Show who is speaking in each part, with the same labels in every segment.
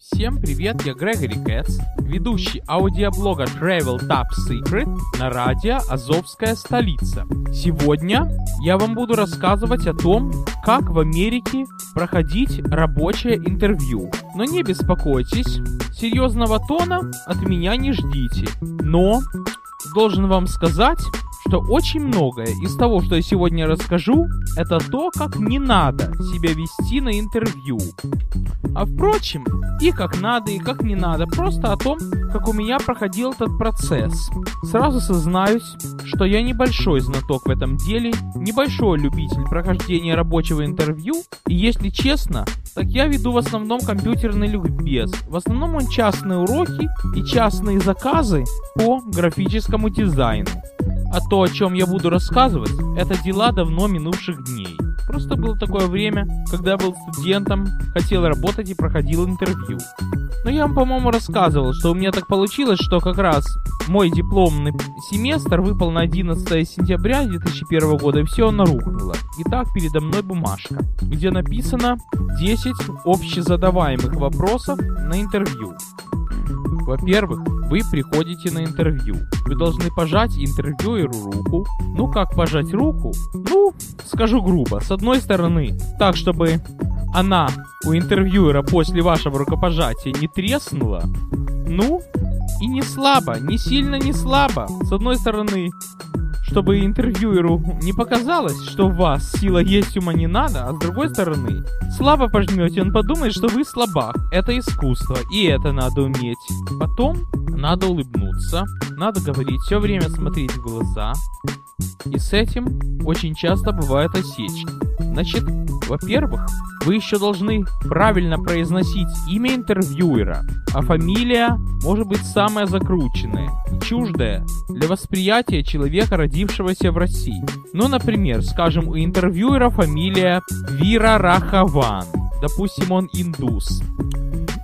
Speaker 1: Всем привет, я Грегори Кэтс, ведущий аудиоблога Travel Top Secret на радио «Азовская столица». Сегодня я вам буду рассказывать о том, как в Америке проходить рабочее интервью. Но не беспокойтесь, серьезного тона от меня не ждите. Но должен вам сказать, что очень многое из того, что я сегодня расскажу, это то, как не надо себя вести на интервью. А впрочем, и как надо, и как не надо, просто о том, как у меня проходил этот процесс. Сразу сознаюсь, что я небольшой знаток в этом деле, небольшой любитель прохождения рабочего интервью, и если честно, так я веду в основном компьютерный ликбез. В основном он частные уроки и частные заказы по графическому дизайну. А то, о чем я буду рассказывать, это дела давно минувших дней. Просто было такое время, когда я был студентом, хотел работать и проходил интервью. Но я вам, по-моему, рассказывал, что у меня так получилось, что как раз мой дипломный семестр выпал на 11 сентября 2001 года, и все оно рухнуло. Итак, передо мной бумажка, где написано 10 общезадаваемых вопросов на интервью. Во-первых, вы приходите на интервью. Вы должны пожать интервьюеру руку. Ну, как пожать руку? Ну, скажу грубо. С одной стороны, так, чтобы она у интервьюера после вашего рукопожатия не треснула. Ну, и не слабо, не сильно, не слабо. С одной стороны, чтобы интервьюеру не показалось, что у вас сила есть, ума не надо, а с другой стороны, слабо пожмете, он подумает, что вы слабак. Это искусство, и это надо уметь. Потом надо улыбнуться, надо говорить, все время смотреть в глаза. И с этим очень часто бывают осечки. Значит, во-первых, вы еще должны правильно произносить имя интервьюера, а фамилия может быть самая закрученная чуждая для восприятия человека, родившегося в России. Ну, например, скажем, у интервьюера фамилия Вира Рахаван. Допустим, он индус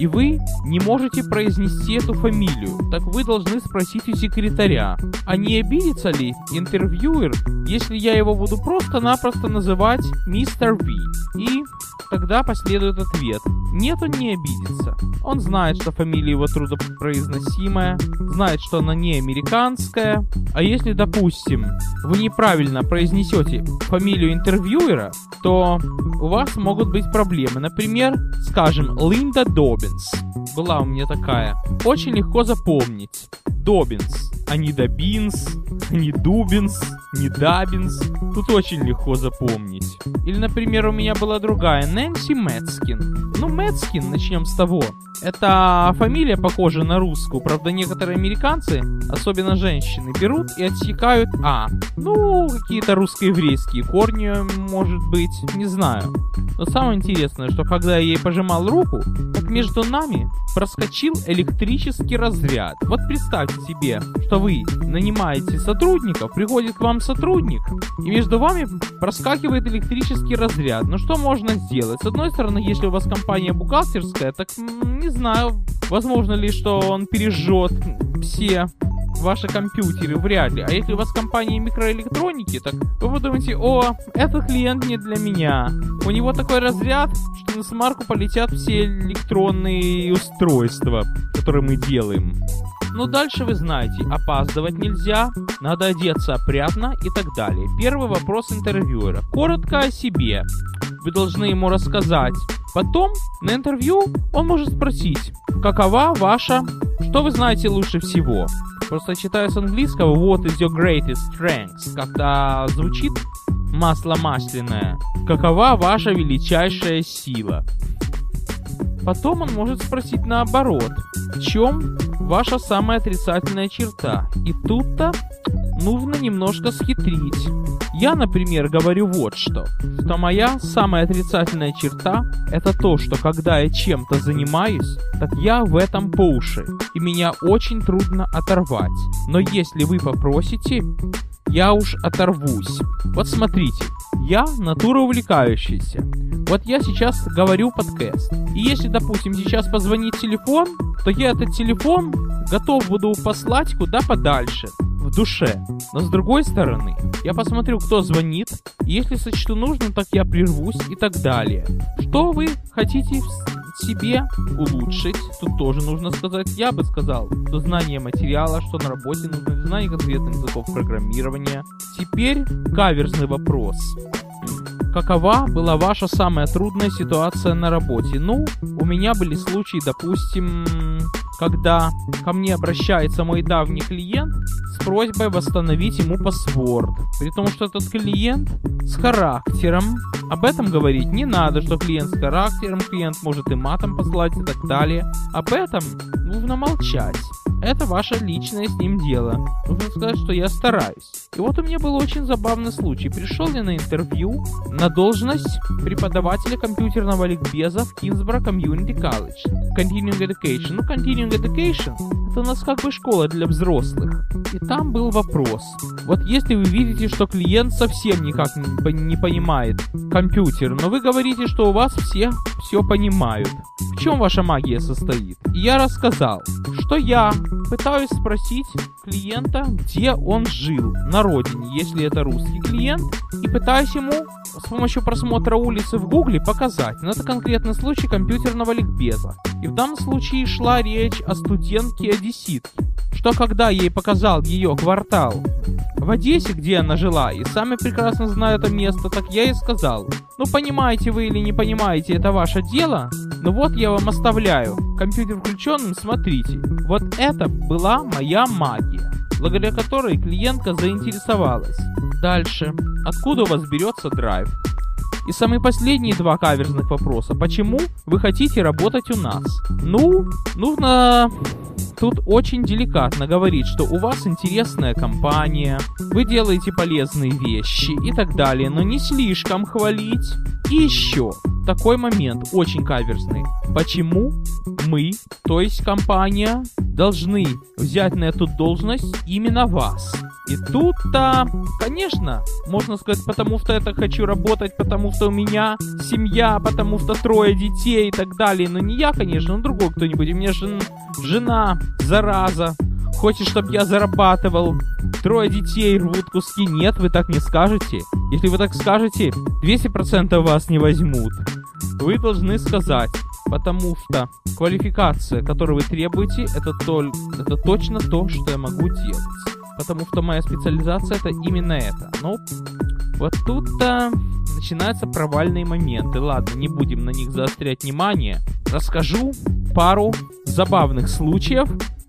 Speaker 1: и вы не можете произнести эту фамилию, так вы должны спросить у секретаря, а не обидится ли интервьюер, если я его буду просто-напросто называть мистер Ви? И тогда последует ответ. Нет, он не обидится. Он знает, что фамилия его трудопроизносимая, знает, что она не американская. А если, допустим, вы неправильно произнесете фамилию интервьюера, то у вас могут быть проблемы. Например, скажем, Линда Добинс. Была у меня такая. Очень легко запомнить. Добинс, а не Добинс, не Дубинс, не Дабинс. Тут очень легко запомнить. Или, например, у меня была другая, Нэнси Мэтскин. Ну, Мэтскин, начнем с того. Это фамилия похожа на русскую, правда, некоторые американцы, особенно женщины, берут и отсекают А. Ну, какие-то русско-еврейские корни, может быть, не знаю. Но самое интересное, что когда я ей пожимал руку, так между нами проскочил электрический разряд. Вот представьте себе, что вы нанимаете сотрудников, приходит к вам сотрудник, и между вами проскакивает электрический разряд. Ну что можно сделать? С одной стороны, если у вас компания бухгалтерская, так не знаю, возможно ли, что он пережжет все ваши компьютеры, вряд ли. А если у вас компания микроэлектроники, так вы подумаете, о, этот клиент не для меня. У него такой разряд, что на смарку полетят все электронные устройства, которые мы делаем. Но дальше вы знаете, опаздывать нельзя, надо одеться опрятно и так далее. Первый вопрос интервьюера. Коротко о себе. Вы должны ему рассказать. Потом на интервью он может спросить, какова ваша, что вы знаете лучше всего. Просто читаю с английского What is your greatest strength? Как-то звучит масло масляное. Какова ваша величайшая сила? Потом он может спросить наоборот. В чем ваша самая отрицательная черта? И тут-то нужно немножко схитрить. Я, например, говорю вот что. Что моя самая отрицательная черта – это то, что когда я чем-то занимаюсь, так я в этом по уши, и меня очень трудно оторвать. Но если вы попросите, я уж оторвусь. Вот смотрите, я натура увлекающаяся. Вот я сейчас говорю подкаст. И если, допустим, сейчас позвонит телефон, то я этот телефон готов буду послать куда подальше в душе. Но с другой стороны, я посмотрю, кто звонит, если сочту нужным, так я прервусь и так далее. Что вы хотите себе, улучшить. Тут тоже нужно сказать, я бы сказал, что знание материала, что на работе нужно знание конкретных языков программирования. Теперь каверзный вопрос. Какова была ваша самая трудная ситуация на работе? Ну, у меня были случаи, допустим, когда ко мне обращается мой давний клиент с просьбой восстановить ему паспорт. При том, что этот клиент с характером. Об этом говорить не надо, что клиент с характером, клиент может и матом послать и так далее. Об этом нужно молчать. Это ваше личное с ним дело. Нужно сказать, что я стараюсь. И вот у меня был очень забавный случай. Пришел я на интервью на должность преподавателя компьютерного ликбеза в Кинсборо Community College. Continuing Education. Ну, Continuing Education это у нас как бы школа для взрослых. И там был вопрос. Вот если вы видите, что клиент совсем никак не понимает компьютер, но вы говорите, что у вас все все понимают. В чем ваша магия состоит? И я рассказал, что я пытаюсь спросить клиента, где он жил на родине, если это русский клиент, и пытаюсь ему с помощью просмотра улицы в гугле показать. Но это конкретный случай компьютерного ликбеза. И в данном случае шла речь о студентке-одесситке, что когда ей показал ее квартал в Одессе, где она жила, и сами прекрасно знают это место, так я и сказал, ну понимаете вы или не понимаете, это ваше дело, но вот я вам оставляю, компьютер включенным, смотрите. Вот это была моя магия, благодаря которой клиентка заинтересовалась. Дальше. Откуда у вас берется драйв? И самые последние два каверзных вопроса. Почему вы хотите работать у нас? Ну, нужно тут очень деликатно говорить, что у вас интересная компания, вы делаете полезные вещи и так далее, но не слишком хвалить. И еще такой момент очень каверзный. Почему мы, то есть компания, должны взять на эту должность именно вас? И тут-то, конечно, можно сказать, потому что так хочу работать, потому что у меня семья, потому что трое детей и так далее. Но не я, конечно, но другой кто-нибудь. У меня жен, жена, зараза, хочет, чтобы я зарабатывал. Трое детей рвут куски. Нет, вы так не скажете. Если вы так скажете, 200% вас не возьмут. Вы должны сказать, потому что квалификация, которую вы требуете, это, толь, это точно то, что я могу делать потому что моя специализация это именно это. Ну, вот тут-то начинаются провальные моменты. Ладно, не будем на них заострять внимание. Расскажу пару забавных случаев,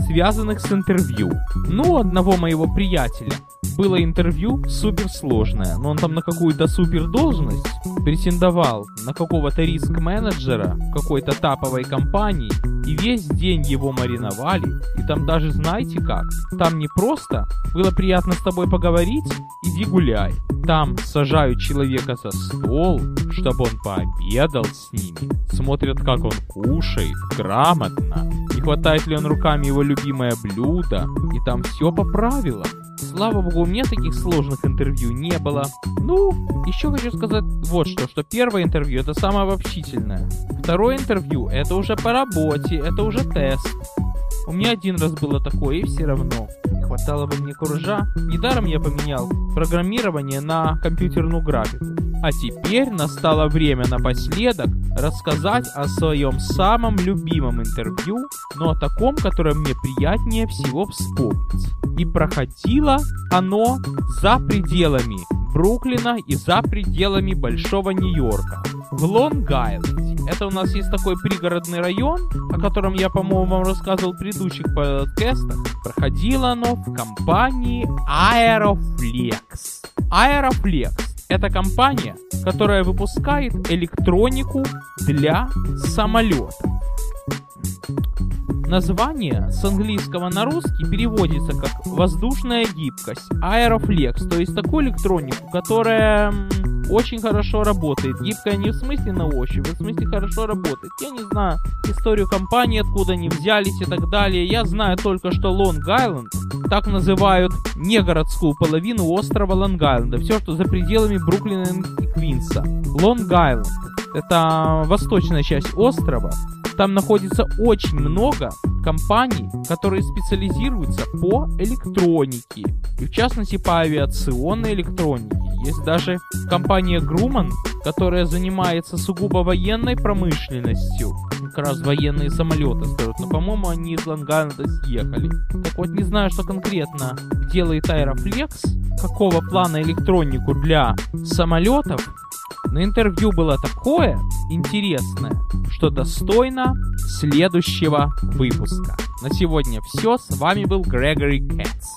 Speaker 1: связанных с интервью. Ну, одного моего приятеля было интервью суперсложное, но он там на какую-то супер должность претендовал, на какого-то риск-менеджера какой-то таповой компании, и весь день его мариновали, и там даже знаете как, там не просто было приятно с тобой поговорить, иди гуляй. Там сажают человека за стол, чтобы он пообедал с ними, смотрят как он кушает, грамотно, не хватает ли он руками его любимое блюдо, и там все по правилам. Слава богу, у меня таких сложных интервью не было. Ну, еще хочу сказать вот что, что первое интервью это самое обобщительное. Второе интервью это уже по работе, это уже тест. У меня один раз было такое, и все равно. Не хватало бы мне куржа. Недаром я поменял программирование на компьютерную графику. А теперь настало время напоследок рассказать о своем самом любимом интервью, но о таком, которое мне приятнее всего вспомнить. И проходило оно за пределами Бруклина и за пределами Большого Нью-Йорка, в Лонг-Айленде. Это у нас есть такой пригородный район, о котором я, по-моему, вам рассказывал в предыдущих подкастах. Проходило оно в компании Aeroflex. Aeroflex — это компания, которая выпускает электронику для самолетов. Название с английского на русский переводится как воздушная гибкость, аэрофлекс, то есть такую электронику, которая очень хорошо работает. Гибкая не в смысле на ощупь, а в смысле хорошо работает. Я не знаю историю компании, откуда они взялись и так далее. Я знаю только, что Лонг-Айленд так называют не городскую половину острова Лонг-Айленда. Все, что за пределами Бруклина и Квинса. Лонг-Айленд — это восточная часть острова, там находится очень много компаний, которые специализируются по электронике. И в частности по авиационной электронике. Есть даже компания Grumman, которая занимается сугубо военной промышленностью. Как раз военные самолеты строят, но, по-моему, они из Ланганада съехали. Так вот, не знаю, что конкретно делает Aeroflex, какого плана электронику для самолетов, но интервью было такое интересное, что достойно следующего выпуска. На сегодня все. С вами был Грегори Кэтс.